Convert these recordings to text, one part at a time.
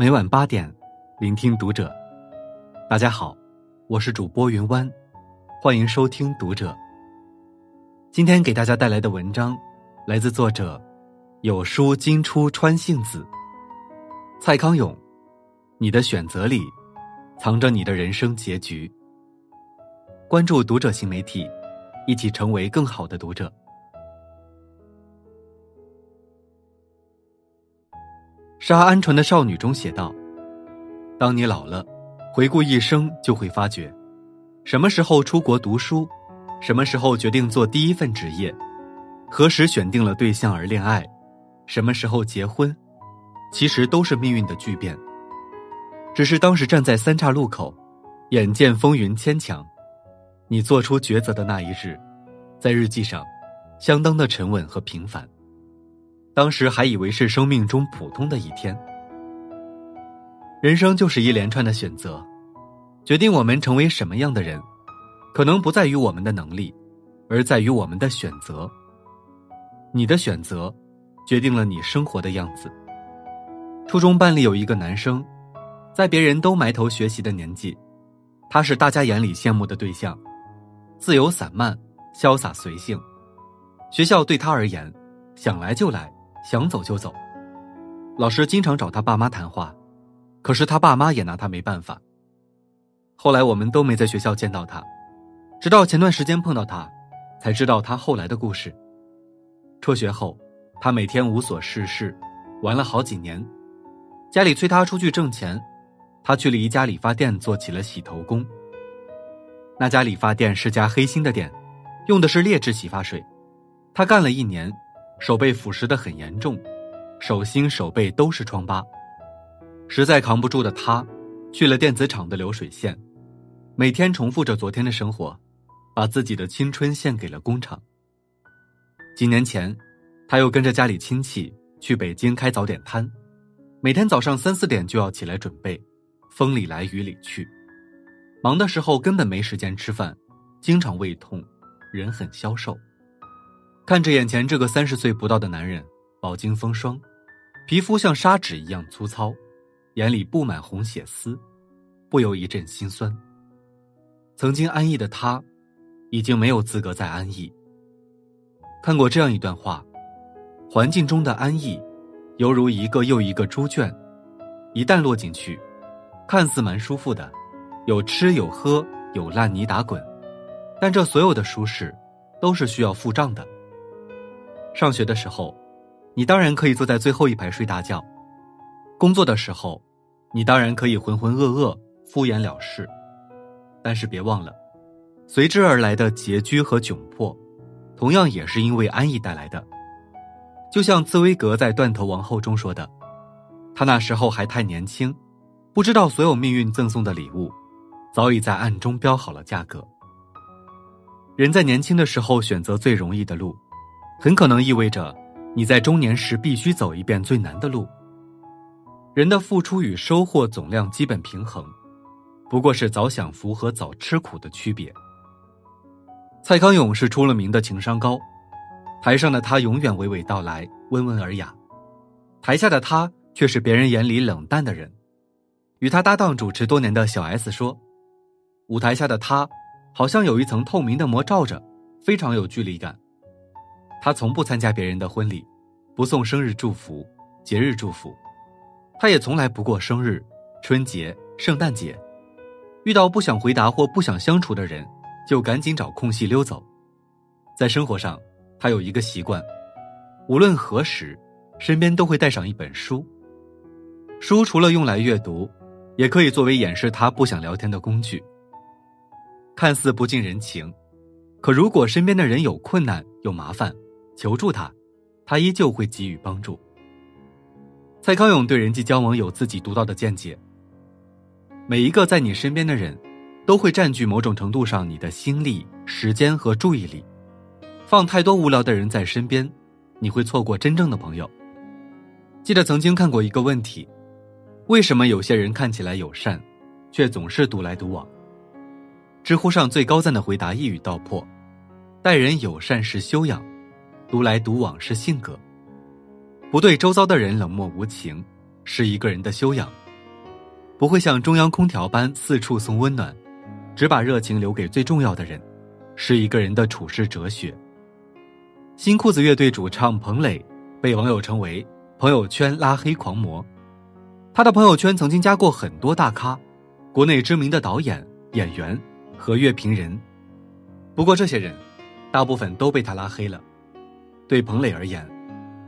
每晚八点，聆听读者。大家好，我是主播云湾，欢迎收听读者。今天给大家带来的文章，来自作者有书金出川幸子。蔡康永，你的选择里，藏着你的人生结局。关注读者新媒体，一起成为更好的读者。杀鹌鹑的少女中写道：“当你老了，回顾一生，就会发觉，什么时候出国读书，什么时候决定做第一份职业，何时选定了对象而恋爱，什么时候结婚，其实都是命运的巨变。只是当时站在三岔路口，眼见风云牵强，你做出抉择的那一日，在日记上，相当的沉稳和平凡。”当时还以为是生命中普通的一天。人生就是一连串的选择，决定我们成为什么样的人，可能不在于我们的能力，而在于我们的选择。你的选择，决定了你生活的样子。初中班里有一个男生，在别人都埋头学习的年纪，他是大家眼里羡慕的对象，自由散漫，潇洒随性。学校对他而言，想来就来。想走就走，老师经常找他爸妈谈话，可是他爸妈也拿他没办法。后来我们都没在学校见到他，直到前段时间碰到他，才知道他后来的故事。辍学后，他每天无所事事，玩了好几年，家里催他出去挣钱，他去了一家理发店做起了洗头工。那家理发店是家黑心的店，用的是劣质洗发水，他干了一年。手被腐蚀的很严重，手心手背都是疮疤，实在扛不住的他，去了电子厂的流水线，每天重复着昨天的生活，把自己的青春献给了工厂。几年前，他又跟着家里亲戚去北京开早点摊，每天早上三四点就要起来准备，风里来雨里去，忙的时候根本没时间吃饭，经常胃痛，人很消瘦。看着眼前这个三十岁不到的男人，饱经风霜，皮肤像砂纸一样粗糙，眼里布满红血丝，不由一阵心酸。曾经安逸的他，已经没有资格再安逸。看过这样一段话：环境中的安逸，犹如一个又一个猪圈，一旦落进去，看似蛮舒服的，有吃有喝有烂泥打滚，但这所有的舒适，都是需要付账的。上学的时候，你当然可以坐在最后一排睡大觉；工作的时候，你当然可以浑浑噩噩、敷衍了事。但是别忘了，随之而来的拮据和窘迫，同样也是因为安逸带来的。就像茨威格在《断头王后》中说的：“他那时候还太年轻，不知道所有命运赠送的礼物，早已在暗中标好了价格。”人在年轻的时候选择最容易的路。很可能意味着，你在中年时必须走一遍最难的路。人的付出与收获总量基本平衡，不过是早享福和早吃苦的区别。蔡康永是出了名的情商高，台上的他永远娓娓道来，温文尔雅；台下的他却是别人眼里冷淡的人。与他搭档主持多年的小 S 说：“舞台下的他，好像有一层透明的膜罩着，非常有距离感。”他从不参加别人的婚礼，不送生日祝福、节日祝福，他也从来不过生日、春节、圣诞节。遇到不想回答或不想相处的人，就赶紧找空隙溜走。在生活上，他有一个习惯，无论何时，身边都会带上一本书。书除了用来阅读，也可以作为掩饰他不想聊天的工具。看似不近人情，可如果身边的人有困难、有麻烦，求助他，他依旧会给予帮助。蔡康永对人际交往有自己独到的见解。每一个在你身边的人，都会占据某种程度上你的心力、时间和注意力。放太多无聊的人在身边，你会错过真正的朋友。记得曾经看过一个问题：为什么有些人看起来友善，却总是独来独往？知乎上最高赞的回答一语道破：待人友善是修养。独来独往是性格，不对周遭的人冷漠无情，是一个人的修养，不会像中央空调般四处送温暖，只把热情留给最重要的人，是一个人的处世哲学。新裤子乐队主唱彭磊被网友称为“朋友圈拉黑狂魔”，他的朋友圈曾经加过很多大咖，国内知名的导演、演员和乐评人。不过这些人，大部分都被他拉黑了。对彭磊而言，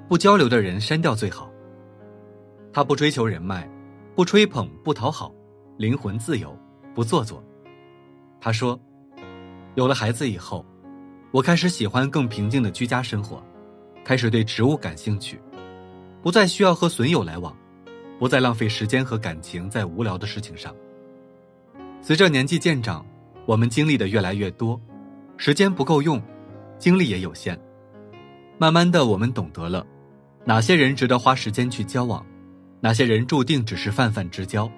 不交流的人删掉最好。他不追求人脉，不吹捧，不讨好，灵魂自由，不做作。他说：“有了孩子以后，我开始喜欢更平静的居家生活，开始对植物感兴趣，不再需要和损友来往，不再浪费时间和感情在无聊的事情上。随着年纪渐长，我们经历的越来越多，时间不够用，精力也有限。慢慢的，我们懂得了哪些人值得花时间去交往。”哪些人注定只是泛泛之交？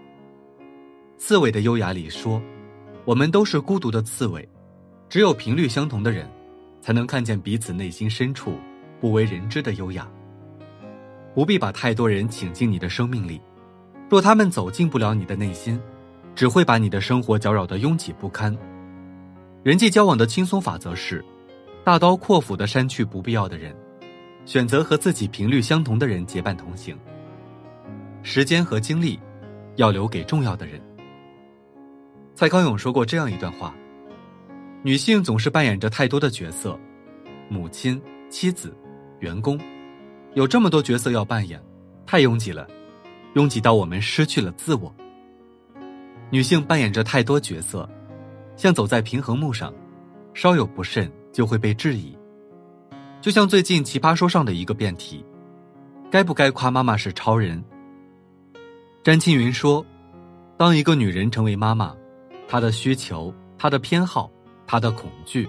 刺猬的优雅里说：“我们都是孤独的刺猬，只有频率相同的人，才能看见彼此内心深处不为人知的优雅。不必把太多人请进你的生命里，若他们走进不了你的内心，只会把你的生活搅扰得拥挤不堪。人际交往的轻松法则是：大刀阔斧的删去不必要的人，选择和自己频率相同的人结伴同行。”时间和精力，要留给重要的人。蔡康永说过这样一段话：女性总是扮演着太多的角色，母亲、妻子、员工，有这么多角色要扮演，太拥挤了，拥挤到我们失去了自我。女性扮演着太多角色，像走在平衡木上，稍有不慎就会被质疑。就像最近奇葩说上的一个辩题：该不该夸妈妈是超人？詹青云说：“当一个女人成为妈妈，她的需求、她的偏好、她的恐惧、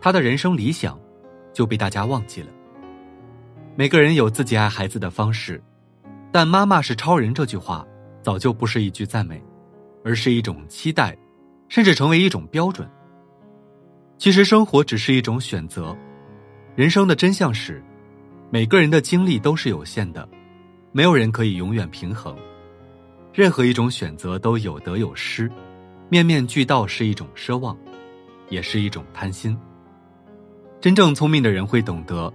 她的人生理想，就被大家忘记了。每个人有自己爱孩子的方式，但‘妈妈是超人’这句话，早就不是一句赞美，而是一种期待，甚至成为一种标准。其实，生活只是一种选择。人生的真相是，每个人的精力都是有限的，没有人可以永远平衡。”任何一种选择都有得有失，面面俱到是一种奢望，也是一种贪心。真正聪明的人会懂得，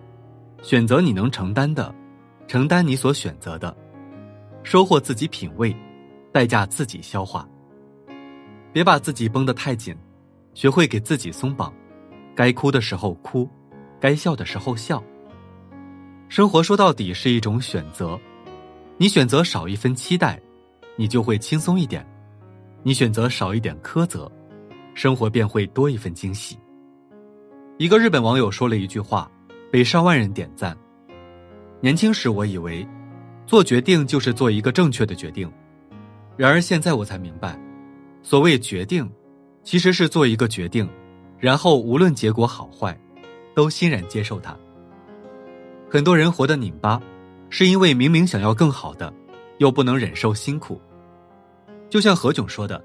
选择你能承担的，承担你所选择的，收获自己品味，代价自己消化。别把自己绷得太紧，学会给自己松绑，该哭的时候哭，该笑的时候笑。生活说到底是一种选择，你选择少一分期待。你就会轻松一点，你选择少一点苛责，生活便会多一份惊喜。一个日本网友说了一句话，被上万人点赞。年轻时我以为，做决定就是做一个正确的决定，然而现在我才明白，所谓决定，其实是做一个决定，然后无论结果好坏，都欣然接受它。很多人活得拧巴，是因为明明想要更好的，又不能忍受辛苦。就像何炅说的：“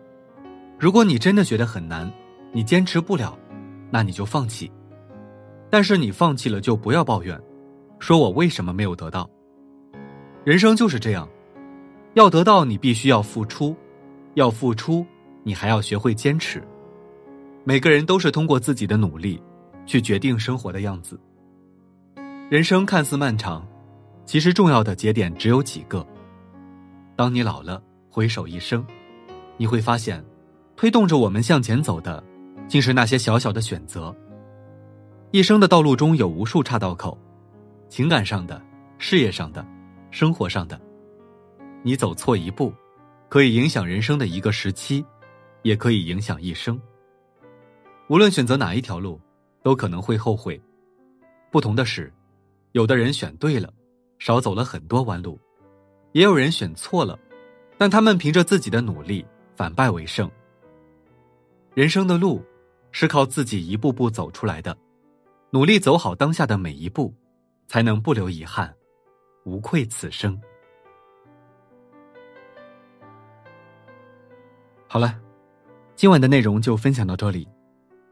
如果你真的觉得很难，你坚持不了，那你就放弃。但是你放弃了就不要抱怨，说我为什么没有得到。人生就是这样，要得到你必须要付出，要付出你还要学会坚持。每个人都是通过自己的努力，去决定生活的样子。人生看似漫长，其实重要的节点只有几个。当你老了。”回首一生，你会发现，推动着我们向前走的，竟是那些小小的选择。一生的道路中有无数岔道口，情感上的、事业上的、生活上的，你走错一步，可以影响人生的一个时期，也可以影响一生。无论选择哪一条路，都可能会后悔。不同的是，有的人选对了，少走了很多弯路；也有人选错了。但他们凭着自己的努力反败为胜。人生的路是靠自己一步步走出来的，努力走好当下的每一步，才能不留遗憾，无愧此生。好了，今晚的内容就分享到这里，